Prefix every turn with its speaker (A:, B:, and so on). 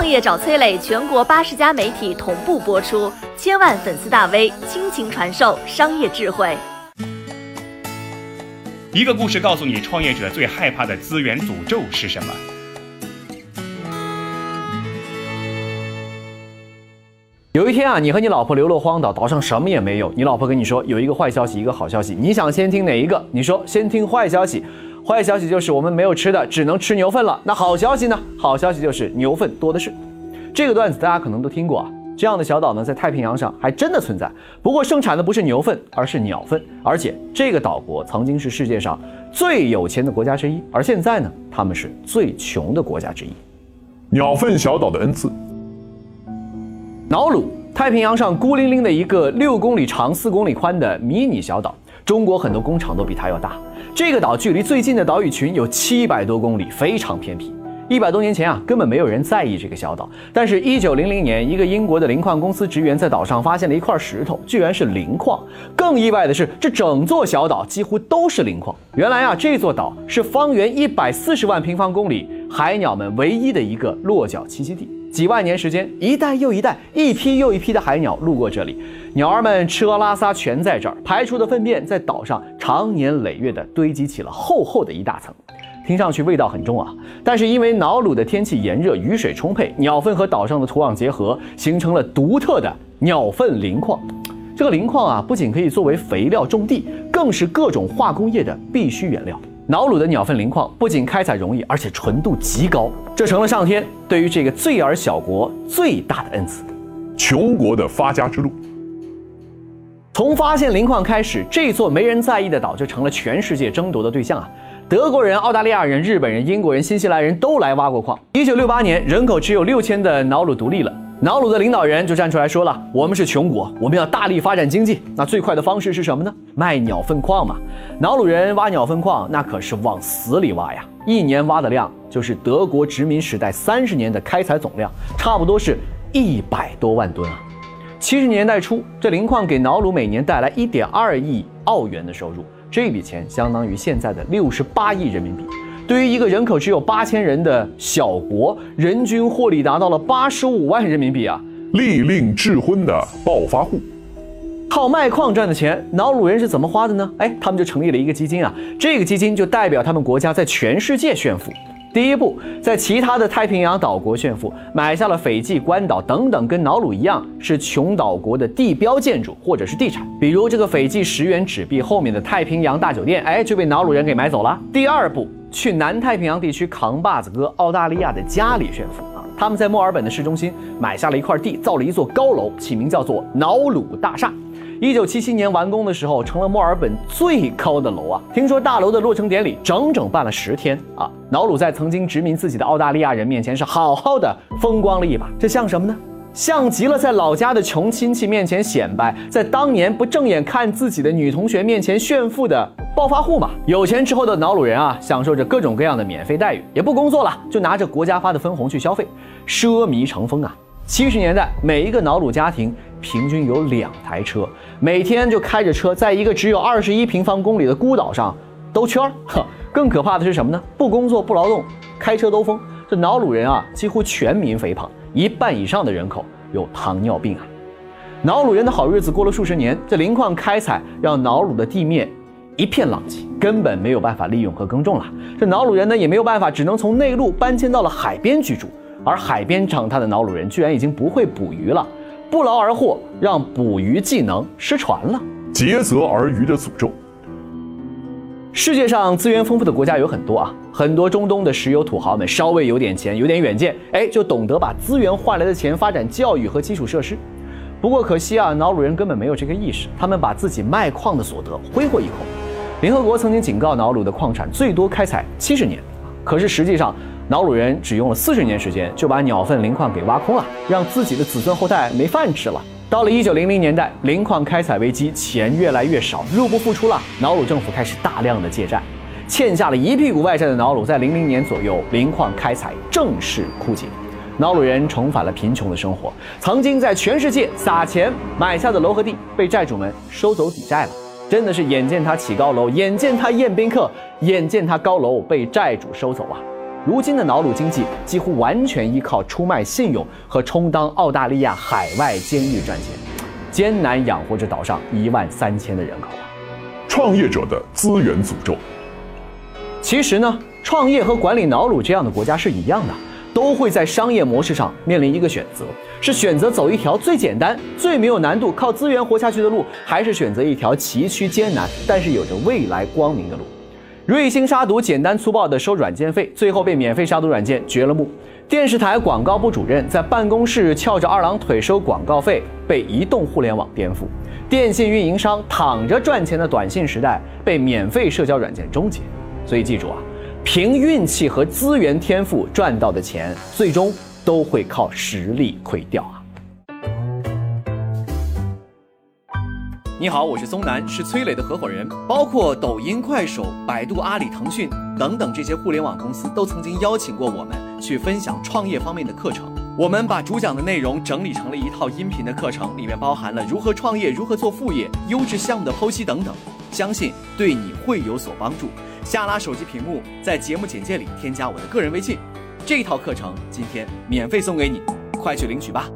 A: 创业找崔磊，全国八十家媒体同步播出，千万粉丝大 V 倾情传授商业智慧。
B: 一个故事告诉你，创业者最害怕的资源诅咒是什么？
C: 有一天啊，你和你老婆流落荒岛，岛上什么也没有。你老婆跟你说有一个坏消息，一个好消息，你想先听哪一个？你说先听坏消息。坏消息就是我们没有吃的，只能吃牛粪了。那好消息呢？好消息就是牛粪多的是。这个段子大家可能都听过啊。这样的小岛呢，在太平洋上还真的存在。不过盛产的不是牛粪，而是鸟粪。而且这个岛国曾经是世界上最有钱的国家之一，而现在呢，他们是最穷的国家之一。
D: 鸟粪小岛的恩赐。
C: 瑙鲁，太平洋上孤零零的一个六公里长、四公里宽的迷你小岛。中国很多工厂都比它要大。这个岛距离最近的岛屿群有七百多公里，非常偏僻。一百多年前啊，根本没有人在意这个小岛。但是，一九零零年，一个英国的磷矿公司职员在岛上发现了一块石头，居然是磷矿。更意外的是，这整座小岛几乎都是磷矿。原来啊，这座岛是方圆一百四十万平方公里海鸟们唯一的一个落脚栖息地。几万年时间，一代又一代，一批又一批的海鸟路过这里，鸟儿们吃喝拉撒全在这儿，排出的粪便在岛上长年累月地堆积起了厚厚的一大层，听上去味道很重啊。但是因为瑙鲁的天气炎热，雨水充沛，鸟粪和岛上的土壤结合，形成了独特的鸟粪磷矿。这个磷矿啊，不仅可以作为肥料种地，更是各种化工业的必需原料。瑙鲁的鸟粪磷矿不仅开采容易，而且纯度极高，这成了上天对于这个罪尔小国最大的恩赐。
D: 穷国的发家之路，
C: 从发现磷矿开始，这座没人在意的岛就成了全世界争夺的对象啊！德国人、澳大利亚人、日本人、英国人、新西兰人都来挖过矿。一九六八年，人口只有六千的瑙鲁独立了。瑙鲁的领导人就站出来说了：“我们是穷国，我们要大力发展经济。那最快的方式是什么呢？卖鸟粪矿嘛。瑙鲁人挖鸟粪矿，那可是往死里挖呀！一年挖的量就是德国殖民时代三十年的开采总量，差不多是一百多万吨啊。七十年代初，这磷矿给瑙鲁每年带来一点二亿澳元的收入，这笔钱相当于现在的六十八亿人民币。”对于一个人口只有八千人的小国，人均获利达到了八十五万人民币啊！
D: 利令智昏的暴发户，
C: 靠卖矿赚的钱，瑙鲁人是怎么花的呢？哎，他们就成立了一个基金啊，这个基金就代表他们国家在全世界炫富。第一步，在其他的太平洋岛国炫富，买下了斐济、关岛等等跟瑙鲁一样是穷岛国的地标建筑或者是地产，比如这个斐济十元纸币后面的太平洋大酒店，哎，就被瑙鲁人给买走了。第二步。去南太平洋地区扛把子哥澳大利亚的家里炫富啊！他们在墨尔本的市中心买下了一块地，造了一座高楼，起名叫做瑙鲁大厦。一九七七年完工的时候，成了墨尔本最高的楼啊！听说大楼的落成典礼整整办了十天啊！瑙鲁在曾经殖民自己的澳大利亚人面前是好好的风光了一把，这像什么呢？像极了在老家的穷亲戚面前显摆，在当年不正眼看自己的女同学面前炫富的暴发户嘛。有钱之后的瑙鲁人啊，享受着各种各样的免费待遇，也不工作了，就拿着国家发的分红去消费，奢靡成风啊。七十年代，每一个瑙鲁家庭平均有两台车，每天就开着车，在一个只有二十一平方公里的孤岛上兜圈儿。呵，更可怕的是什么呢？不工作不劳动，开车兜风，这瑙鲁人啊，几乎全民肥胖。一半以上的人口有糖尿病啊！瑙鲁人的好日子过了数十年，这磷矿开采让瑙鲁的地面一片狼藉，根本没有办法利用和耕种了。这瑙鲁人呢也没有办法，只能从内陆搬迁到了海边居住。而海边长大的瑙鲁人居然已经不会捕鱼了，不劳而获，让捕鱼技能失传了。
D: 竭泽而渔的诅咒。
C: 世界上资源丰富的国家有很多啊，很多中东的石油土豪们稍微有点钱、有点远见，哎，就懂得把资源换来的钱发展教育和基础设施。不过可惜啊，瑙鲁人根本没有这个意识，他们把自己卖矿的所得挥霍一空。联合国曾经警告瑙鲁的矿产最多开采七十年，可是实际上瑙鲁人只用了四十年时间就把鸟粪磷矿给挖空了，让自己的子孙后代没饭吃了。到了一九零零年代，磷矿开采危机，钱越来越少，入不敷出了。瑙鲁政府开始大量的借债，欠下了一屁股外债的瑙鲁，在零零年左右，磷矿开采正式枯竭，瑙鲁人重返了贫穷的生活。曾经在全世界撒钱买下的楼和地，被债主们收走抵债了。真的是眼见他起高楼，眼见他宴宾客，眼见他高楼被债主收走啊！如今的瑙鲁经济几乎完全依靠出卖信用和充当澳大利亚海外监狱赚钱，艰难养活着岛上一万三千的人口啊。
D: 创业者的资源诅咒。
C: 其实呢，创业和管理瑙鲁这样的国家是一样的，都会在商业模式上面临一个选择：是选择走一条最简单、最没有难度、靠资源活下去的路，还是选择一条崎岖艰难但是有着未来光明的路？瑞星杀毒简单粗暴地收软件费，最后被免费杀毒软件绝了目。电视台广告部主任在办公室翘着二郎腿收广告费，被移动互联网颠覆。电信运营商躺着赚钱的短信时代被免费社交软件终结。所以记住啊，凭运气和资源天赋赚到的钱，最终都会靠实力亏掉啊。你好，我是松南，是崔磊的合伙人。包括抖音、快手、百度、阿里、腾讯等等这些互联网公司，都曾经邀请过我们去分享创业方面的课程。我们把主讲的内容整理成了一套音频的课程，里面包含了如何创业、如何做副业、优质项目的剖析等等，相信对你会有所帮助。下拉手机屏幕，在节目简介里添加我的个人微信，这套课程今天免费送给你，快去领取吧。